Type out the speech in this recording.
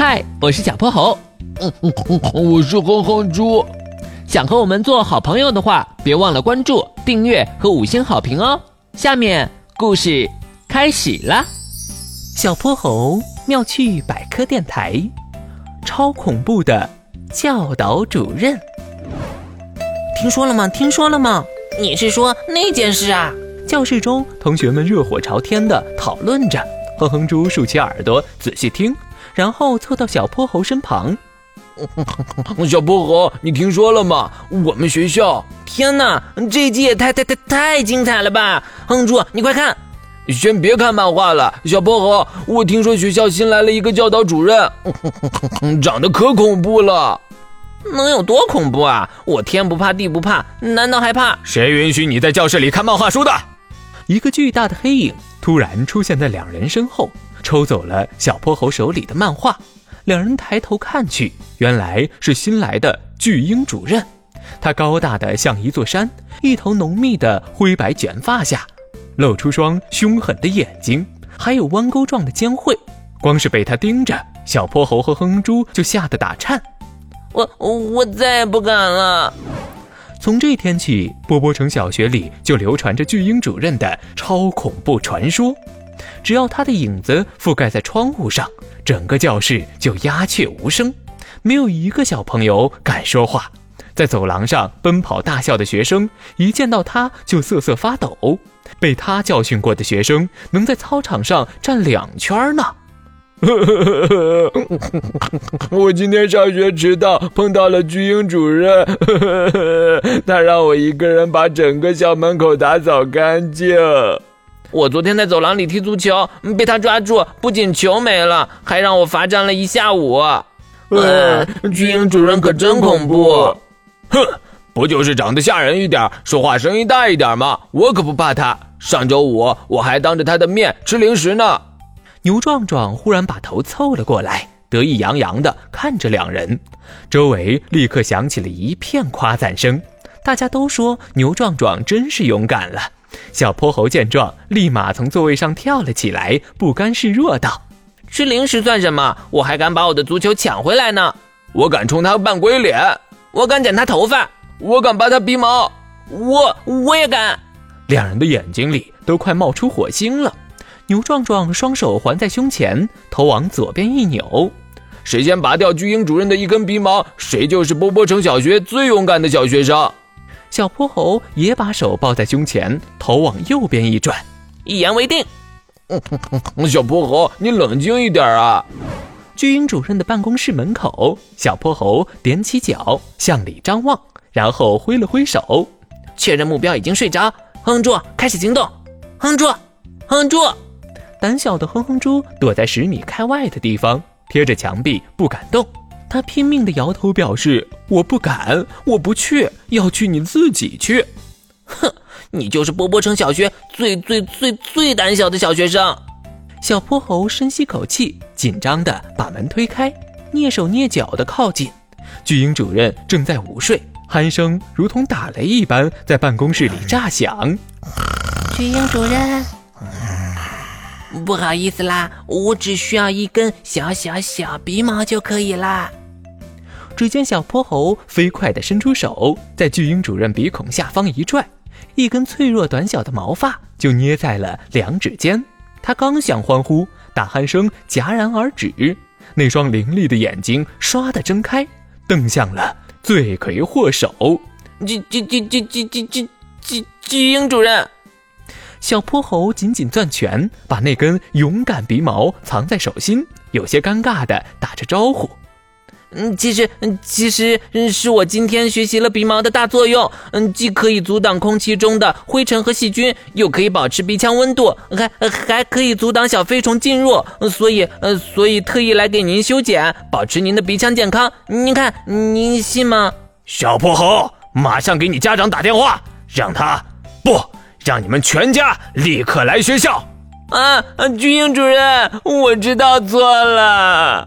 嗨，我是小泼猴。嗯嗯嗯，我是哼哼猪。想和我们做好朋友的话，别忘了关注、订阅和五星好评哦。下面故事开始了。小泼猴妙趣百科电台，超恐怖的教导主任。听说了吗？听说了吗？你是说那件事啊？教室中，同学们热火朝天的讨论着。哼哼猪竖起耳朵仔细听，然后凑到小泼猴身旁。小泼猴，你听说了吗？我们学校……天哪，这一集也太太太太精彩了吧！哼猪，你快看！先别看漫画了，小泼猴，我听说学校新来了一个教导主任，长得可恐怖了。能有多恐怖啊？我天不怕地不怕，难道还怕？谁允许你在教室里看漫画书的？一个巨大的黑影突然出现在两人身后，抽走了小泼猴手里的漫画。两人抬头看去，原来是新来的巨婴主任。他高大的像一座山，一头浓密的灰白卷发下，露出双凶狠的眼睛，还有弯钩状的尖喙。光是被他盯着，小泼猴和哼哼猪就吓得打颤。我我再也不敢了。从这天起，波波城小学里就流传着巨婴主任的超恐怖传说。只要他的影子覆盖在窗户上，整个教室就鸦雀无声，没有一个小朋友敢说话。在走廊上奔跑大笑的学生，一见到他就瑟瑟发抖。被他教训过的学生，能在操场上站两圈呢。我今天上学迟到，碰到了巨婴主任，他让我一个人把整个校门口打扫干净。我昨天在走廊里踢足球，被他抓住，不仅球没了，还让我罚站了一下午。呃，巨婴主人可真恐怖。哼，不就是长得吓人一点，说话声音大一点吗？我可不怕他。上周五我还当着他的面吃零食呢。牛壮壮忽然把头凑了过来，得意洋洋地看着两人，周围立刻响起了一片夸赞声。大家都说牛壮壮真是勇敢了。小泼猴见状，立马从座位上跳了起来，不甘示弱道：“吃零食算什么？我还敢把我的足球抢回来呢！我敢冲他扮鬼脸，我敢剪他头发，我敢拔他鼻毛，我我也敢！”两人的眼睛里都快冒出火星了。牛壮壮双手环在胸前，头往左边一扭，谁先拔掉巨婴主任的一根鼻毛，谁就是波波城小学最勇敢的小学生。小泼猴也把手抱在胸前，头往右边一转，一言为定。小泼猴，你冷静一点啊！巨婴主任的办公室门口，小泼猴踮起脚向里张望，然后挥了挥手，确认目标已经睡着。哼住，开始行动！哼住，哼住！胆小的哼哼猪躲在十米开外的地方，贴着墙壁不敢动。他拼命地摇头，表示我不敢，我不去，要去你自己去。哼，你就是波波城小学最最最最胆小的小学生。小泼猴深吸口气，紧张地把门推开，蹑手蹑脚地靠近。巨婴主任正在午睡，鼾声如同打雷一般在办公室里炸响。巨婴主任。不好意思啦，我只需要一根小小小鼻毛就可以啦。只见小泼猴飞快地伸出手，在巨婴主任鼻孔下方一拽，一根脆弱短小的毛发就捏在了两指间。他刚想欢呼，大鼾声戛然而止，那双凌厉的眼睛唰地睁开，瞪向了罪魁祸首——巨巨巨巨巨巨巨巨巨婴主任。小泼猴紧紧攥拳，把那根勇敢鼻毛藏在手心，有些尴尬地打着招呼：“嗯，其实，嗯其实是我今天学习了鼻毛的大作用。嗯，既可以阻挡空气中的灰尘和细菌，又可以保持鼻腔温度，还还可以阻挡小飞虫进入。所以，呃，所以特意来给您修剪，保持您的鼻腔健康。您看，您信吗？”小泼猴，马上给你家长打电话，让他不。让你们全家立刻来学校！啊，军营主任，我知道错了。